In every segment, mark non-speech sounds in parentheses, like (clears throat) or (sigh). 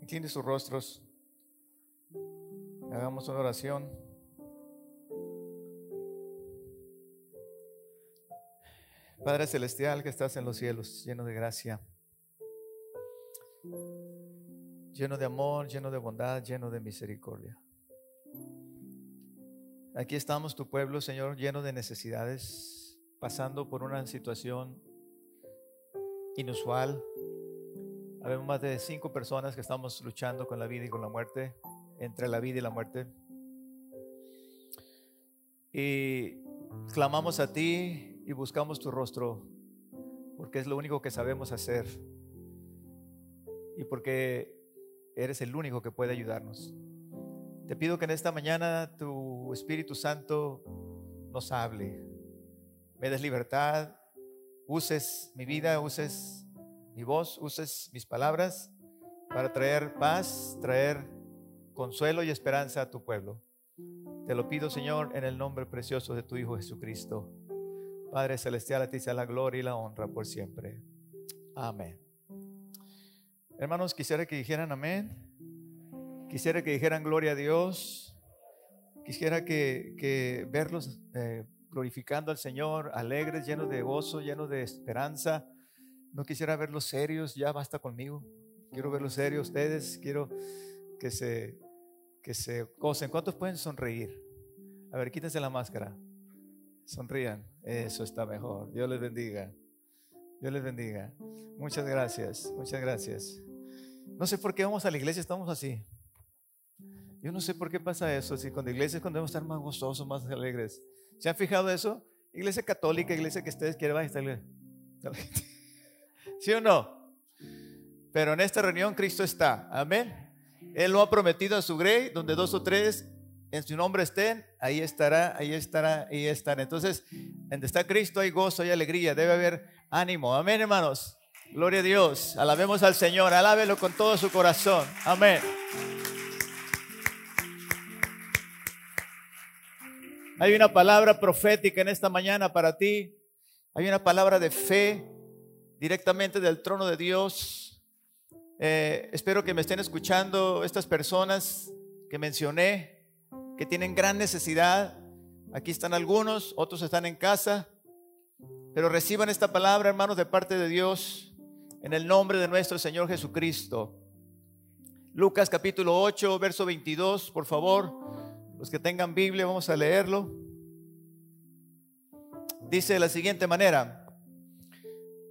Incline sus rostros. Hagamos una oración. Padre Celestial que estás en los cielos, lleno de gracia, lleno de amor, lleno de bondad, lleno de misericordia. Aquí estamos, tu pueblo, Señor, lleno de necesidades, pasando por una situación inusual. Habemos más de cinco personas que estamos luchando con la vida y con la muerte, entre la vida y la muerte. Y clamamos a ti y buscamos tu rostro, porque es lo único que sabemos hacer y porque eres el único que puede ayudarnos. Te pido que en esta mañana tu Espíritu Santo nos hable, me des libertad, uses mi vida, uses mi voz, uses mis palabras para traer paz, traer consuelo y esperanza a tu pueblo. Te lo pido, Señor, en el nombre precioso de tu Hijo Jesucristo. Padre Celestial, a ti sea la gloria y la honra por siempre. Amén. Hermanos, quisiera que dijeran amén. Quisiera que dijeran gloria a Dios. Quisiera que, verlos eh, glorificando al Señor, alegres, llenos de gozo, llenos de esperanza. No quisiera verlos serios, ya basta conmigo. Quiero verlos serios ustedes. Quiero que se, que se gocen. ¿Cuántos pueden sonreír? A ver, quítense la máscara. Sonrían. Eso está mejor. Dios les bendiga. Dios les bendiga. Muchas gracias. Muchas gracias. No sé por qué vamos a la iglesia, estamos así. Yo no sé por qué pasa eso. Si con la iglesia es cuando debemos estar más gozosos, más alegres. ¿Se han fijado eso? Iglesia católica, iglesia que ustedes quieran, estar. ¿Sí o no? Pero en esta reunión Cristo está. Amén. Él lo ha prometido a su grey, donde dos o tres en su nombre estén, ahí estará, ahí estará, ahí estará. Entonces, donde está Cristo hay gozo, hay alegría, debe haber ánimo. Amén, hermanos. Gloria a Dios. Alabemos al Señor, alábelo con todo su corazón. Amén. Hay una palabra profética en esta mañana para ti. Hay una palabra de fe directamente del trono de Dios. Eh, espero que me estén escuchando estas personas que mencioné, que tienen gran necesidad. Aquí están algunos, otros están en casa. Pero reciban esta palabra, hermanos, de parte de Dios, en el nombre de nuestro Señor Jesucristo. Lucas capítulo 8, verso 22, por favor. Los que tengan Biblia, vamos a leerlo. Dice de la siguiente manera.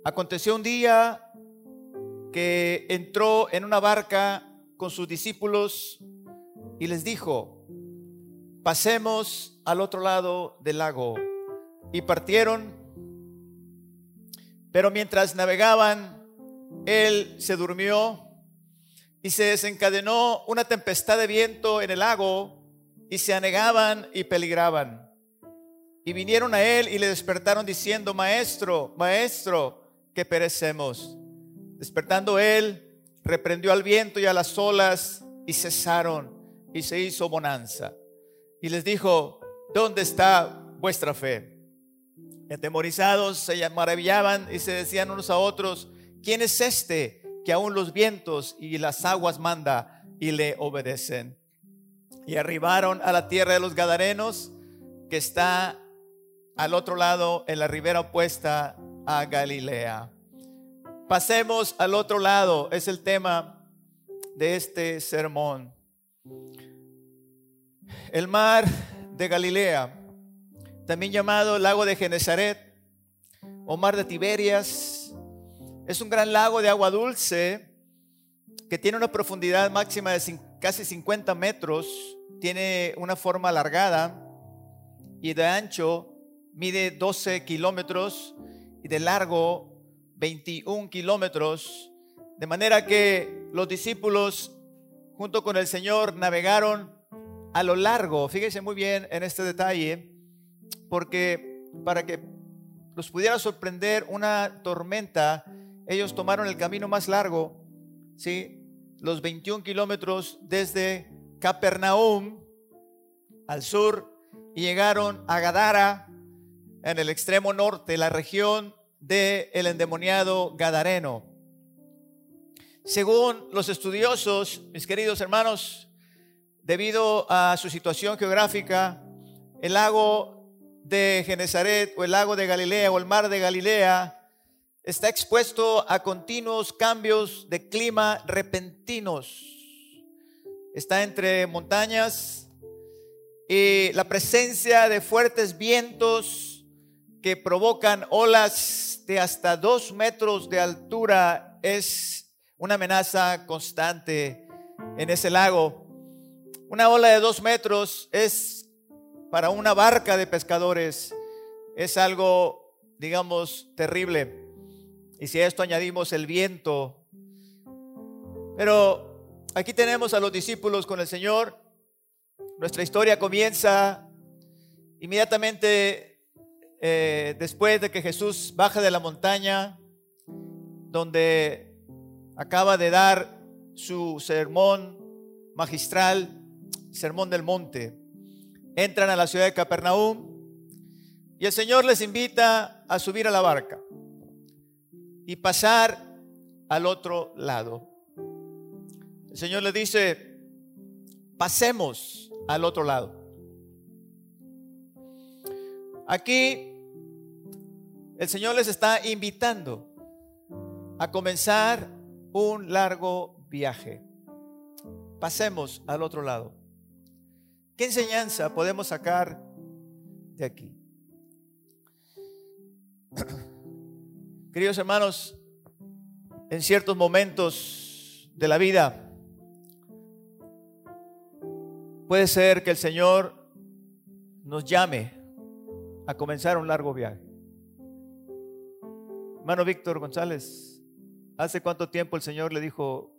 Aconteció un día que entró en una barca con sus discípulos y les dijo, pasemos al otro lado del lago. Y partieron, pero mientras navegaban, él se durmió y se desencadenó una tempestad de viento en el lago y se anegaban y peligraban. Y vinieron a él y le despertaron diciendo, Maestro, Maestro, que perecemos. Despertando él, reprendió al viento y a las olas y cesaron y se hizo bonanza. Y les dijo, ¿dónde está vuestra fe? atemorizados se maravillaban y se decían unos a otros, ¿quién es este que aún los vientos y las aguas manda y le obedecen? y arribaron a la tierra de los Gadarenos, que está al otro lado, en la ribera opuesta a Galilea. Pasemos al otro lado, es el tema de este sermón. El mar de Galilea, también llamado lago de Genezaret o mar de Tiberias, es un gran lago de agua dulce que tiene una profundidad máxima de casi 50 metros tiene una forma alargada y de ancho mide 12 kilómetros y de largo 21 kilómetros. De manera que los discípulos junto con el Señor navegaron a lo largo. Fíjense muy bien en este detalle, porque para que los pudiera sorprender una tormenta, ellos tomaron el camino más largo, ¿sí? los 21 kilómetros desde Capernaum al sur y llegaron a Gadara en el extremo norte, la región del el endemoniado Gadareno. Según los estudiosos, mis queridos hermanos, debido a su situación geográfica, el lago de Genezaret o el lago de Galilea o el mar de Galilea está expuesto a continuos cambios de clima repentinos. Está entre montañas y la presencia de fuertes vientos que provocan olas de hasta dos metros de altura es una amenaza constante en ese lago. Una ola de dos metros es para una barca de pescadores, es algo, digamos, terrible. Y si a esto añadimos el viento, pero aquí tenemos a los discípulos con el Señor. Nuestra historia comienza inmediatamente eh, después de que Jesús baja de la montaña, donde acaba de dar su sermón magistral, sermón del monte. Entran a la ciudad de Capernaum y el Señor les invita a subir a la barca y pasar al otro lado. El Señor les dice, pasemos al otro lado. Aquí el Señor les está invitando a comenzar un largo viaje. Pasemos al otro lado. ¿Qué enseñanza podemos sacar de aquí? (clears throat) Queridos hermanos, en ciertos momentos de la vida, puede ser que el Señor nos llame a comenzar un largo viaje. Hermano Víctor González, ¿Hace cuánto tiempo el Señor le dijo,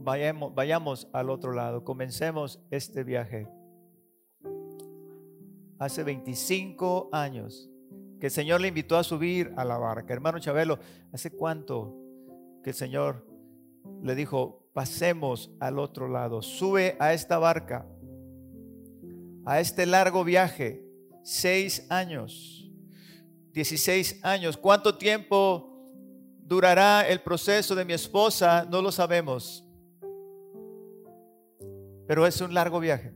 vayamos, vayamos al otro lado, comencemos este viaje? Hace 25 años que el Señor le invitó a subir a la barca. Hermano Chabelo, ¿hace cuánto que el Señor le dijo, pasemos al otro lado, sube a esta barca, a este largo viaje? Seis años, 16 años. ¿Cuánto tiempo durará el proceso de mi esposa? No lo sabemos. Pero es un largo viaje.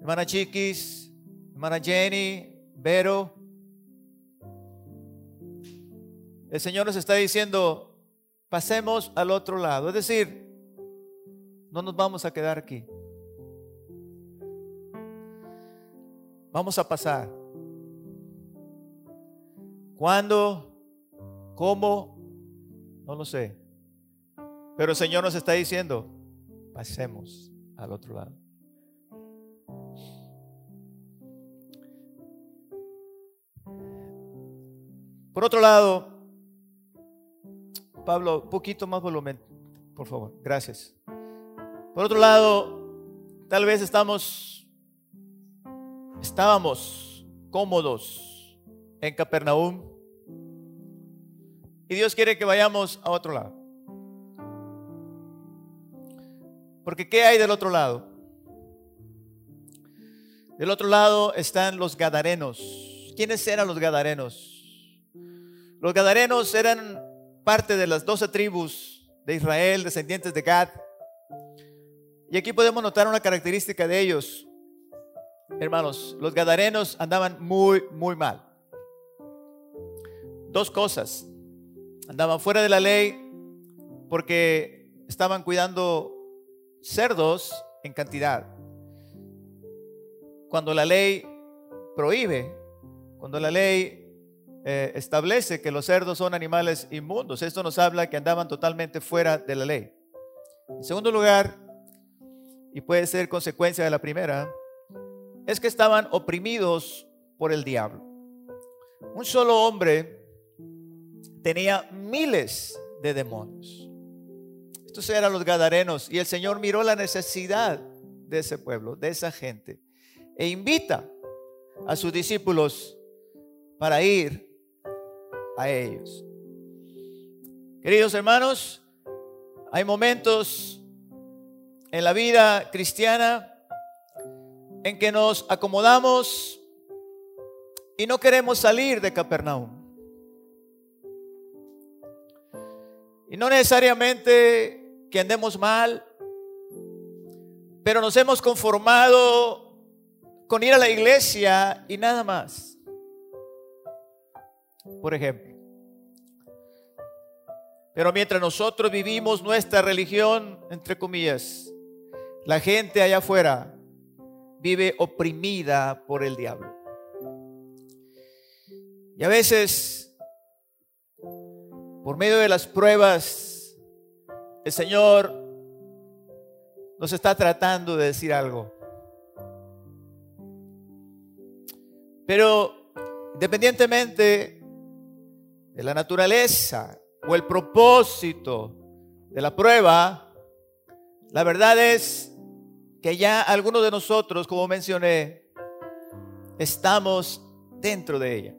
Hermana Chiquis, hermana Jenny, Vero. El Señor nos está diciendo, pasemos al otro lado. Es decir, no nos vamos a quedar aquí. Vamos a pasar. ¿Cuándo? ¿Cómo? No lo sé. Pero el Señor nos está diciendo, pasemos al otro lado. Por otro lado, Pablo, un poquito más volumen, por favor. Gracias. Por otro lado, tal vez estamos, estábamos cómodos en Capernaum y Dios quiere que vayamos a otro lado. Porque ¿qué hay del otro lado? Del otro lado están los gadarenos. ¿Quiénes eran los gadarenos? Los gadarenos eran parte de las doce tribus de Israel, descendientes de Gad. Y aquí podemos notar una característica de ellos. Hermanos, los gadarenos andaban muy, muy mal. Dos cosas andaban fuera de la ley porque estaban cuidando cerdos en cantidad. Cuando la ley prohíbe, cuando la ley eh, establece que los cerdos son animales inmundos, esto nos habla que andaban totalmente fuera de la ley. En segundo lugar, y puede ser consecuencia de la primera, es que estaban oprimidos por el diablo. Un solo hombre tenía miles de demonios. Estos eran los gadarenos y el Señor miró la necesidad de ese pueblo, de esa gente, e invita a sus discípulos para ir a ellos. Queridos hermanos, hay momentos en la vida cristiana en que nos acomodamos y no queremos salir de Capernaum. Y no necesariamente que andemos mal, pero nos hemos conformado con ir a la iglesia y nada más. Por ejemplo. Pero mientras nosotros vivimos nuestra religión, entre comillas, la gente allá afuera vive oprimida por el diablo. Y a veces, por medio de las pruebas, el Señor nos está tratando de decir algo. Pero independientemente de la naturaleza o el propósito de la prueba, la verdad es que ya algunos de nosotros, como mencioné, estamos dentro de ella.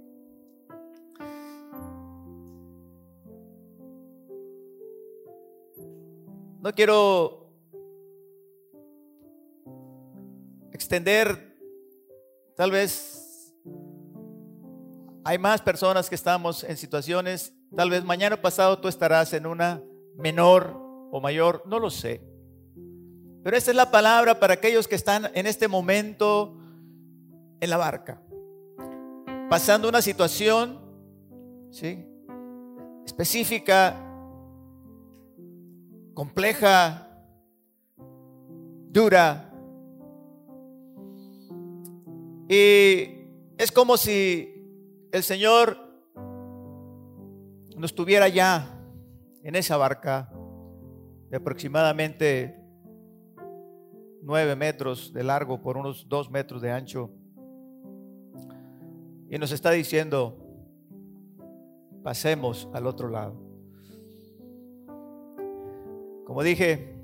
No quiero extender, tal vez hay más personas que estamos en situaciones, tal vez mañana pasado tú estarás en una menor o mayor, no lo sé. Pero esta es la palabra para aquellos que están en este momento en la barca, pasando una situación ¿sí? específica compleja, dura. Y es como si el Señor no estuviera ya en esa barca de aproximadamente nueve metros de largo por unos dos metros de ancho. Y nos está diciendo, pasemos al otro lado. Como dije,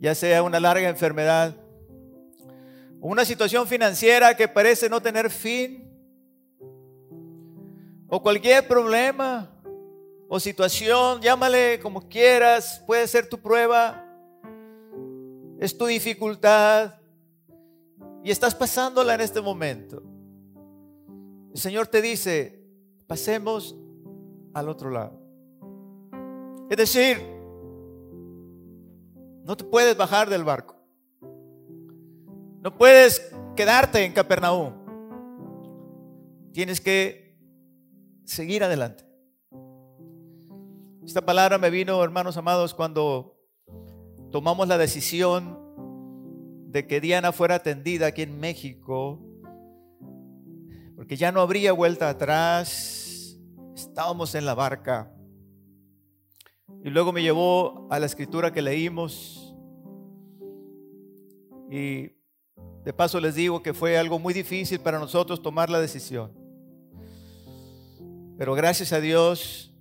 ya sea una larga enfermedad, una situación financiera que parece no tener fin, o cualquier problema o situación, llámale como quieras, puede ser tu prueba, es tu dificultad y estás pasándola en este momento. El Señor te dice, pasemos al otro lado. Es decir, no te puedes bajar del barco. No puedes quedarte en Capernaum. Tienes que seguir adelante. Esta palabra me vino, hermanos amados, cuando tomamos la decisión de que Diana fuera atendida aquí en México, porque ya no habría vuelta atrás. Estábamos en la barca. Y luego me llevó a la escritura que leímos. Y de paso les digo que fue algo muy difícil para nosotros tomar la decisión. Pero gracias a Dios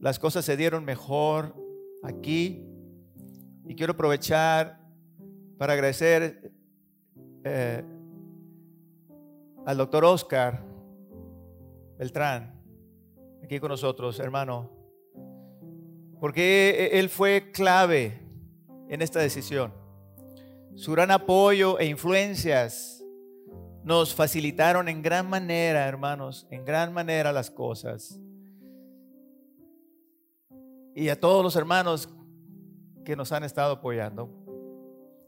las cosas se dieron mejor aquí. Y quiero aprovechar para agradecer eh, al doctor Oscar Beltrán, aquí con nosotros, hermano porque e, Él fue clave en esta decisión. Su gran apoyo e influencias nos facilitaron en gran manera, hermanos, en gran manera las cosas. Y a todos los hermanos que nos han estado apoyando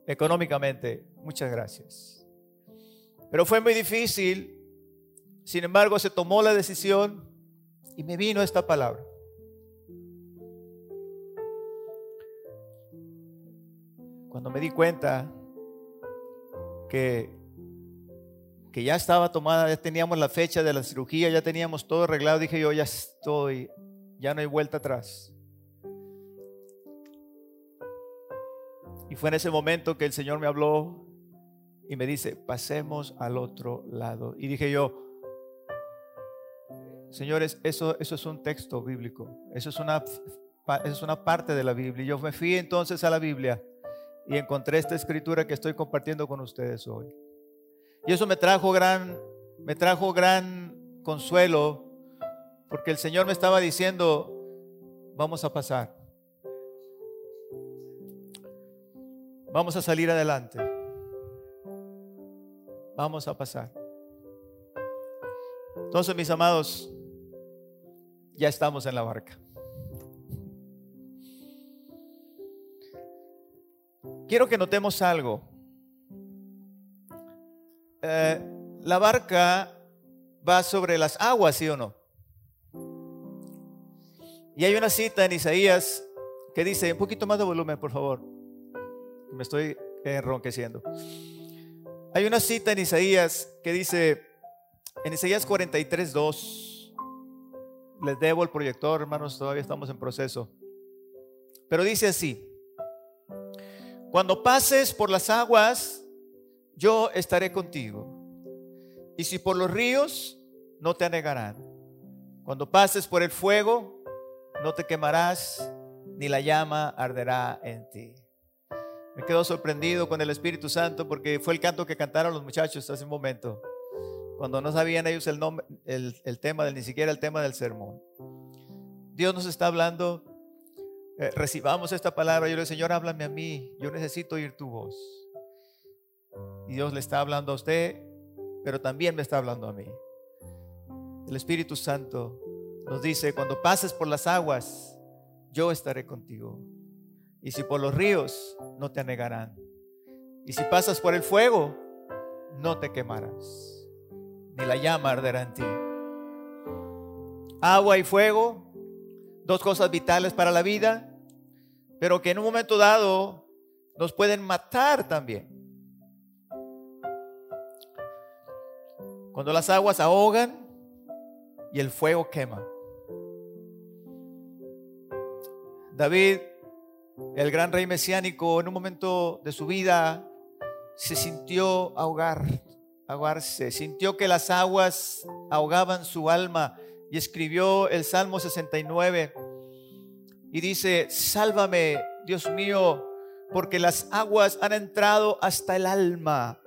económicamente, muchas gracias. Pero fue muy difícil, sin embargo se tomó la decisión y me vino esta palabra. Cuando me di cuenta que, que ya estaba tomada, ya teníamos la fecha de la cirugía, ya teníamos todo arreglado, dije yo, ya estoy, ya no hay vuelta atrás. Y fue en ese momento que el Señor me habló y me dice, pasemos al otro lado. Y dije yo, señores, eso, eso es un texto bíblico, eso es, una, eso es una parte de la Biblia. Yo me fui entonces a la Biblia y encontré esta escritura que estoy compartiendo con ustedes hoy. Y eso me trajo gran, me trajo gran consuelo, porque el Señor me estaba diciendo, vamos a pasar. Vamos a salir adelante. Vamos a pasar. Entonces, mis amados, ya estamos en la barca. Quiero que notemos algo. Eh, la barca va sobre las aguas, ¿sí o no? Y hay una cita en Isaías que dice, un poquito más de volumen, por favor. Me estoy enronqueciendo. Hay una cita en Isaías que dice, en Isaías 43, 2, les debo el proyector, hermanos, todavía estamos en proceso. Pero dice así, cuando pases por las aguas, yo estaré contigo. Y si por los ríos, no te anegarán. Cuando pases por el fuego, no te quemarás, ni la llama arderá en ti. Me quedo sorprendido con el Espíritu Santo porque fue el canto que cantaron los muchachos hace un momento, cuando no sabían ellos el, nombre, el, tema del, ni siquiera el tema del sermón. Dios nos está hablando, eh, recibamos esta palabra. Yo le digo, Señor, háblame a mí, yo necesito oír tu voz. Y Dios le está hablando a usted, pero también me está hablando a mí. El Espíritu Santo nos dice, cuando pases por las aguas, yo estaré contigo. Y si por los ríos, no te anegarán. Y si pasas por el fuego, no te quemarás, ni la llama arderá en ti. Agua y fuego, dos cosas vitales para la vida, pero que en un momento dado nos pueden matar también. Cuando las aguas ahogan y el fuego quema. David el gran rey mesiánico en un momento de su vida se sintió ahogar, ahogarse, sintió que las aguas ahogaban su alma y escribió el Salmo 69 y dice, sálvame, Dios mío, porque las aguas han entrado hasta el alma.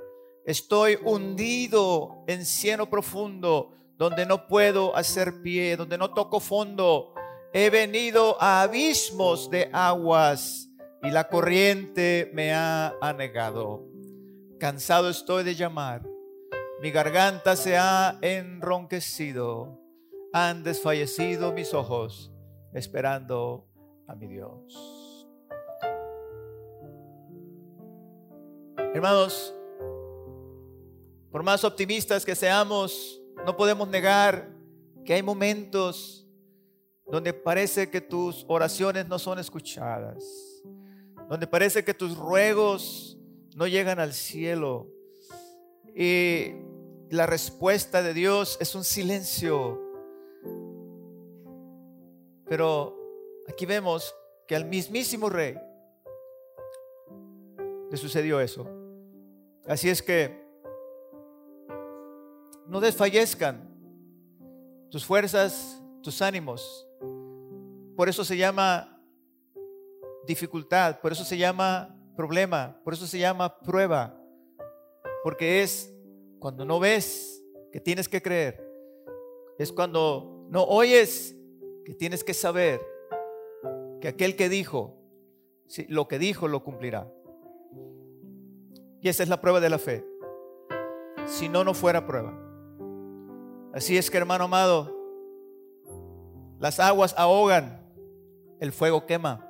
Estoy hundido en cieno profundo, donde no puedo hacer pie, donde no toco fondo he venido a abismos de aguas y la corriente me ha anegado. Cansado estoy de llamar, mi garganta se ha enronquecido, han desfallecido mis ojos esperando a mi Dios. Hermanos, por más optimistas que seamos, no podemos negar que hay momentos donde parece que tus oraciones no son escuchadas, donde parece que tus ruegos no llegan al cielo y la respuesta de Dios es un silencio. Pero aquí vemos que al mismísimo rey le sucedió eso. Así es que no desfallezcan tus fuerzas, tus ánimos. Por eso se llama dificultad, por eso se llama problema, por eso se llama prueba. Porque es cuando no ves que tienes que creer. Es cuando no oyes que tienes que saber que aquel que dijo, lo que dijo lo cumplirá. Y esa es la prueba de la fe. Si no, no fuera prueba. Así es que hermano amado, las aguas ahogan el fuego quema.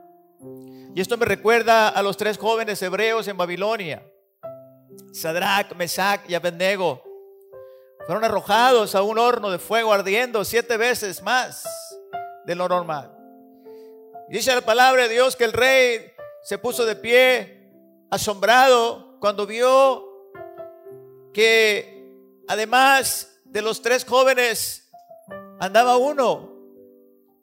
Y esto me recuerda a los tres jóvenes hebreos en Babilonia. Sadrach, Mesach y Abednego fueron arrojados a un horno de fuego ardiendo siete veces más de lo normal. Dice la palabra de Dios que el rey se puso de pie, asombrado, cuando vio que además de los tres jóvenes andaba uno.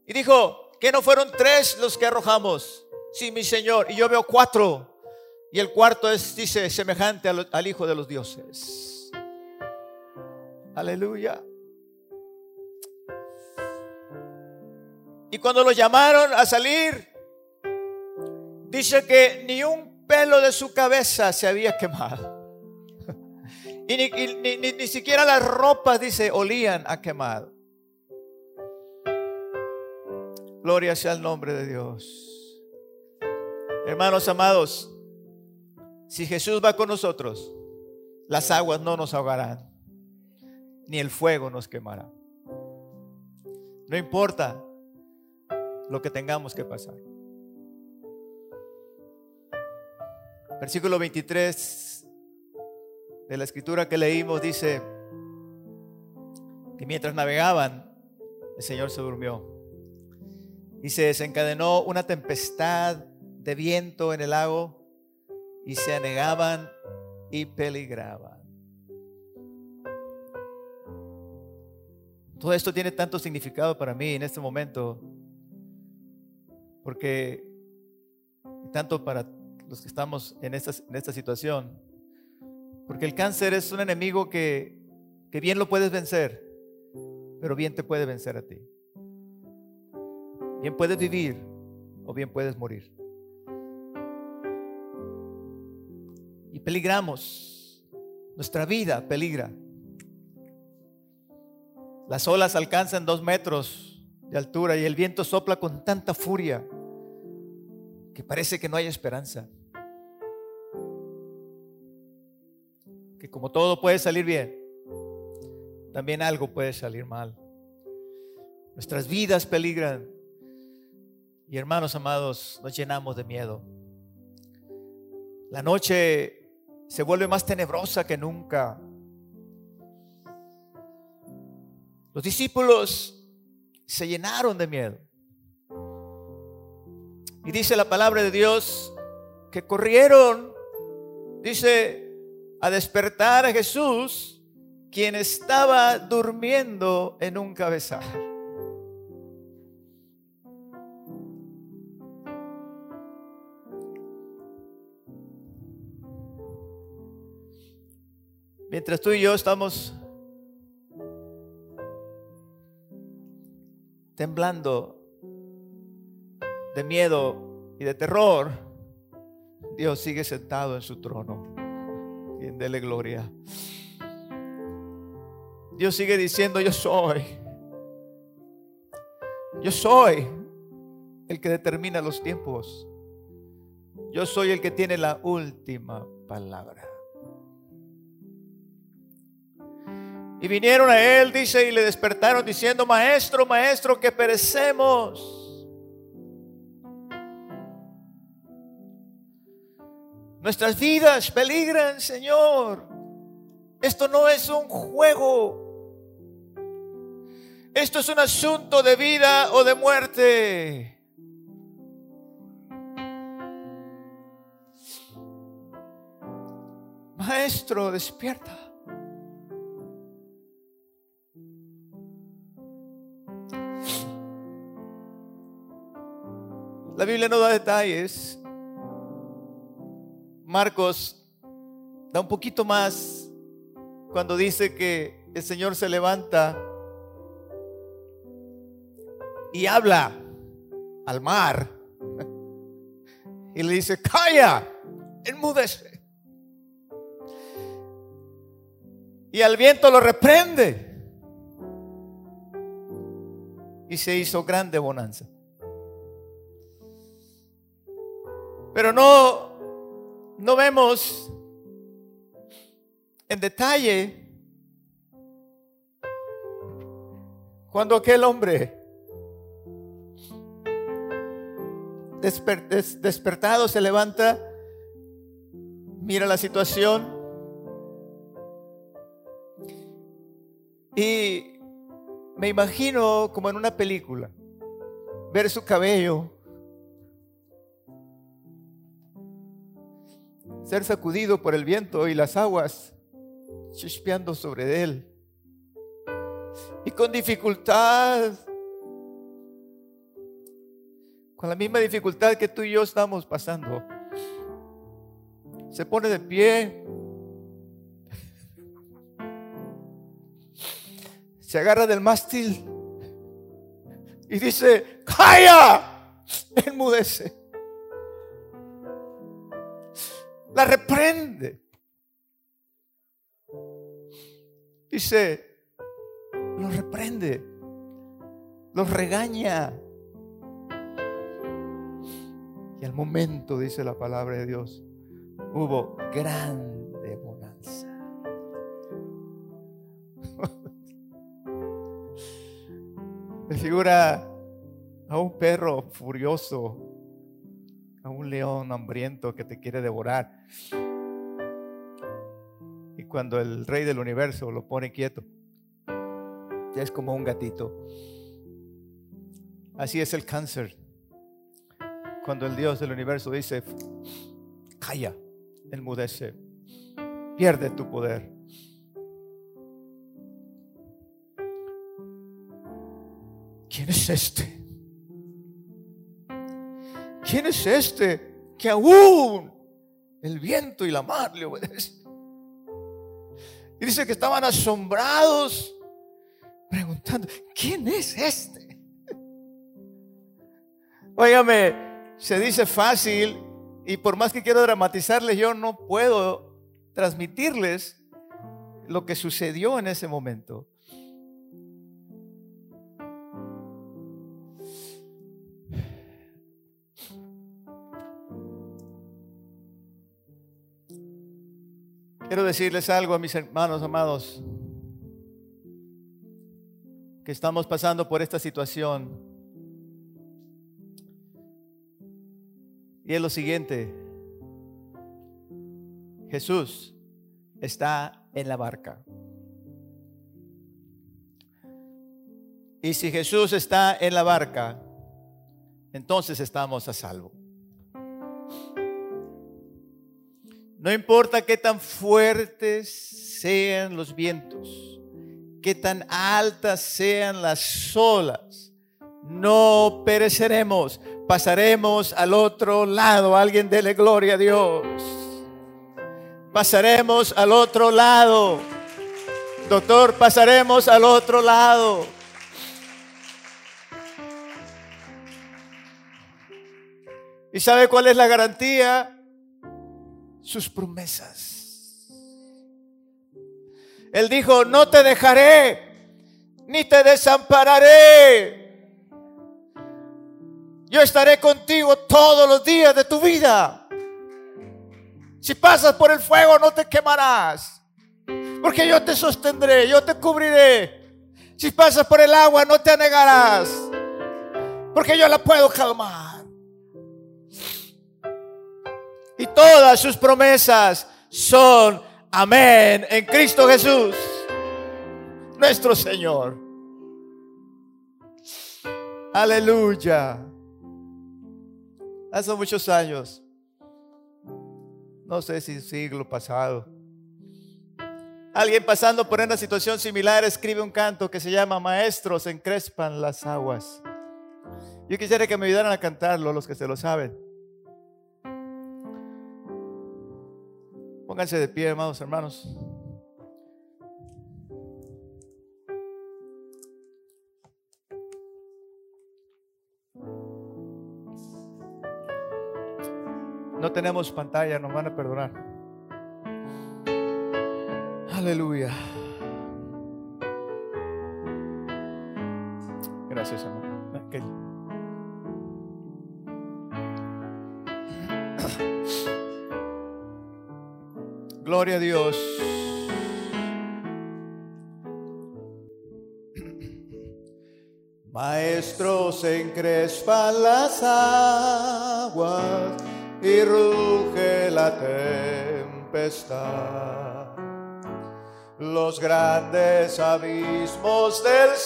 Y dijo, que no fueron tres los que arrojamos. Sí, mi Señor. Y yo veo cuatro. Y el cuarto es, dice, semejante al, Hijo de los dioses. Aleluya. Y cuando lo llamaron a salir, dice que ni un pelo de su cabeza se había quemado. (laughs) Y ni siquiera las ropas, dice, olían a quemado. Gloria sea el nombre de Dios. Hermanos amados, si Jesús va con nosotros, las aguas no nos ahogarán, ni el fuego nos quemará. No importa lo que tengamos que pasar. Versículo 23 de la escritura que leímos dice que mientras navegaban, el Señor se durmió. Y se desencadenó una tempestad de viento en el lago y se anegaban y peligraban. Todo esto tiene tanto significado para mí en este momento, porque tanto para los que estamos en esta, situación, porque el cáncer es un enemigo que, que bien lo puedes vencer, pero bien te puede vencer a ti. Bien puedes vivir o bien puedes morir. Y peligramos, nuestra vida peligra. Las olas alcanzan dos metros de altura y el viento sopla con tanta furia que parece que no hay esperanza. Que como todo puede salir bien, también algo puede salir mal. Nuestras vidas peligran y hermanos amados, nos llenamos de miedo. La noche se vuelve más tenebrosa que nunca. Los discípulos se llenaron de miedo. Y dice la palabra de Dios que corrieron, dice, a despertar a Jesús, quien estaba durmiendo en un cabezal. Mientras tú y yo estamos temblando de miedo y de terror, Dios sigue sentado en su trono. Y dele gloria. Dios sigue diciendo, yo soy. Yo soy el que determina los tiempos. Yo soy el que tiene la última palabra. Y vinieron a él, dice, y le despertaron diciendo, maestro, maestro, que perecemos. Nuestras vidas peligran, Señor. Esto no es un juego. Esto es un asunto de vida o de muerte. Maestro, despierta. La Biblia no da detalles. Marcos da un poquito más cuando dice que el Señor se levanta y habla al mar y le dice, calla, enmudece. Y al viento lo reprende. Y se hizo grande bonanza. Pero no, no vemos en detalle cuando aquel hombre despertado se levanta, mira la situación y me imagino como en una película, ver su cabello ser sacudido por el viento y las aguas chispeando sobre él. Y con dificultad, con la misma dificultad que tú y yo estamos pasando, se pone de pie, se agarra del mástil y dice, ¡calla! Enmudece la reprende. Dice, los reprende, los regaña. Y al momento, dice la palabra de Dios, hubo grande bonanza. (laughs) Me figura a un perro furioso, un león hambriento que te quiere devorar Y cuando el rey del universo lo pone quieto, ya es como un gatito. Así es el cáncer. Cuando el Dios del universo dice, calla, enmudece, pierde tu poder. ¿Quién es este? ¿Quién es este que aún el viento y la mar le obedecen? Y dice que estaban asombrados, preguntando, ¿quién es este? Óigame, se dice fácil y por más que quiero dramatizarles, yo no puedo transmitirles lo que sucedió en ese momento. Quiero decirles algo a mis hermanos amados, que estamos pasando por esta situación. Y es lo siguiente, Jesús está en la barca. Y si Jesús está en la barca, entonces estamos a salvo. No importa qué tan fuertes sean los vientos, qué tan altas sean las olas, no pereceremos, pasaremos al otro lado. Alguien dele gloria a Dios. Pasaremos al otro lado. Doctor, pasaremos al otro lado. ¿Y sabe cuál es la garantía? Sus promesas. Él dijo, no te dejaré, ni te desampararé. Yo estaré contigo todos los días de tu vida. Si pasas por el fuego no te quemarás, porque yo te sostendré, yo te cubriré. Si pasas por el agua no te anegarás, porque yo la puedo calmar. Y todas sus promesas son amén en Cristo Jesús, nuestro Señor. Aleluya. Hace muchos años, no sé si siglo pasado, alguien pasando por una situación similar escribe un canto que se llama Maestros encrespan las aguas. Yo quisiera que me ayudaran a cantarlo los que se lo saben. Pónganse de pie, hermanos, hermanos. No tenemos pantalla, nos van a perdonar. Aleluya. Gracias, amor. Gloria a Dios. Maestros encrespan las aguas y ruge la tempestad. Los grandes abismos del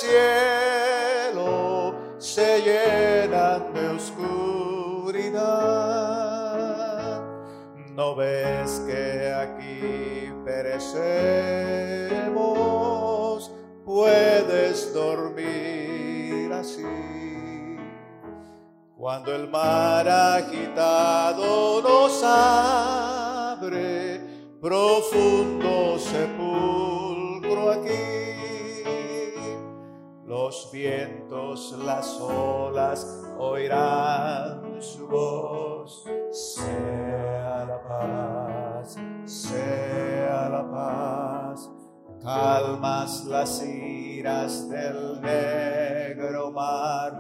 cielo se llenan de oscuridad ¿No ves Puedes dormir así. Cuando el mar agitado nos abre, profundo sepulcro aquí. Los vientos, las olas oirán su voz Las iras del negro mar,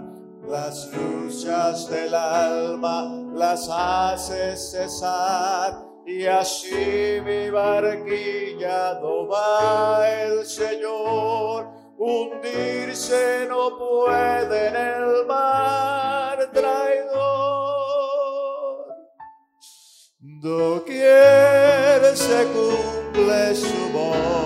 las luchas del alma las haces cesar. Y así mi barquilla no va el Señor, hundirse no puede en el mar traidor. Doquier se cumple su voluntad,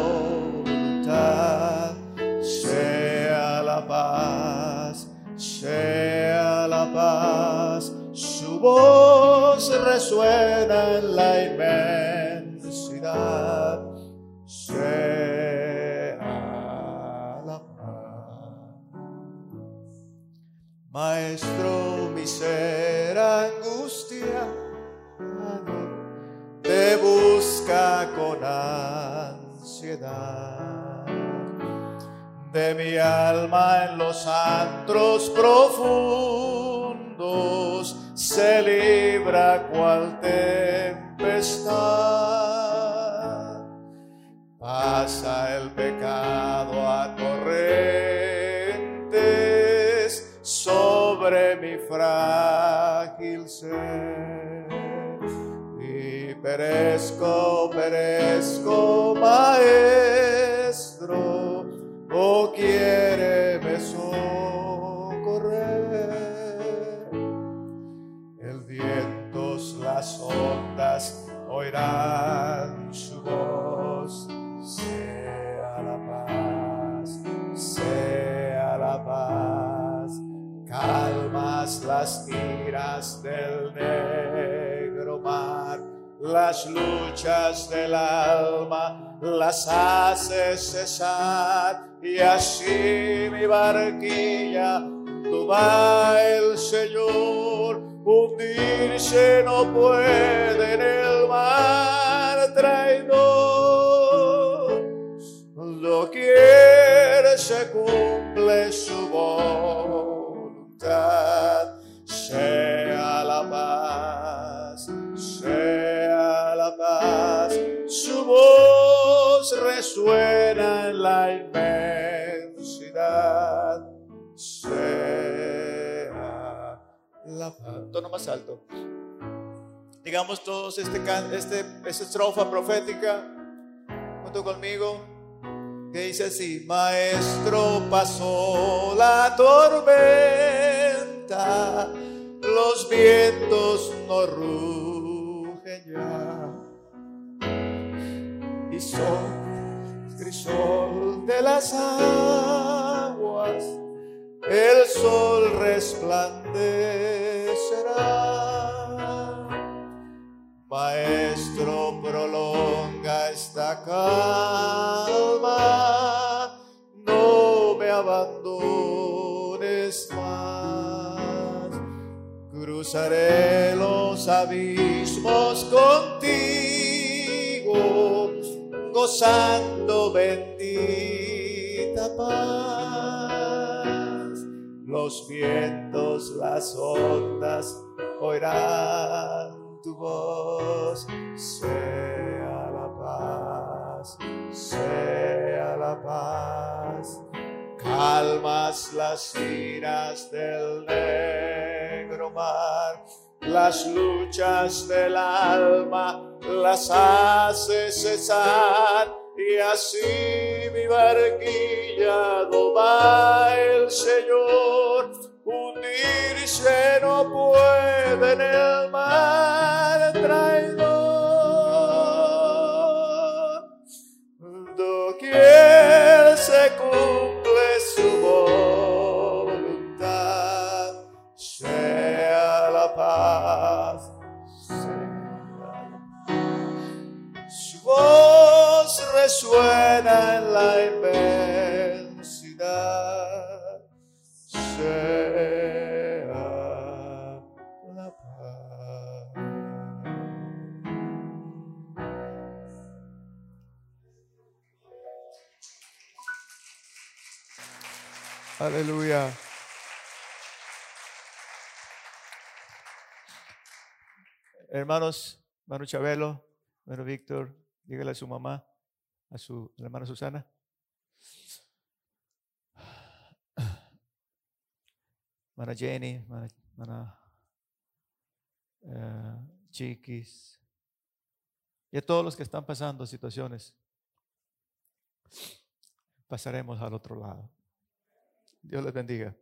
su voz resuena en la inmensidad, sea la paz. Maestro, mi ser angustia te busca con ansiedad. De mi alma en los antros profundos se libra cual tempestad. Pasa el pecado a torrentes sobre mi frágil ser perezco, perezco, maestro, o quiere oirán su voz, sea la paz, sea la paz, calmas las iras del negro mar las luchas del alma las hace cesar. Y así mi barquilla toma el Señor, hundirse no puede Todos este, este, esta estrofa profética junto conmigo que dice así, Maestro pasó la tormenta, los vientos no rugen ya crisol de las aguas, el sol resplandecerá. Maestro, prolonga esta calma, no me abandones más. Cruzaré los abismos contigo gozando bendita paz. Los vientos, las ondas oirán Sea la paz, sea la paz. Calmas las iras del negro mar las luchas del alma las hace cesar y así mi barquilla va el Señor. Hundirse no puede en el mar. Hermanos, hermano Chabelo, hermano Víctor, Dígale a su mamá, a su hermana Susana. Mana Jenny, mana, eh, Chiquis, y a todos los que están pasando situaciones, pasaremos al otro lado. Dios les bendiga.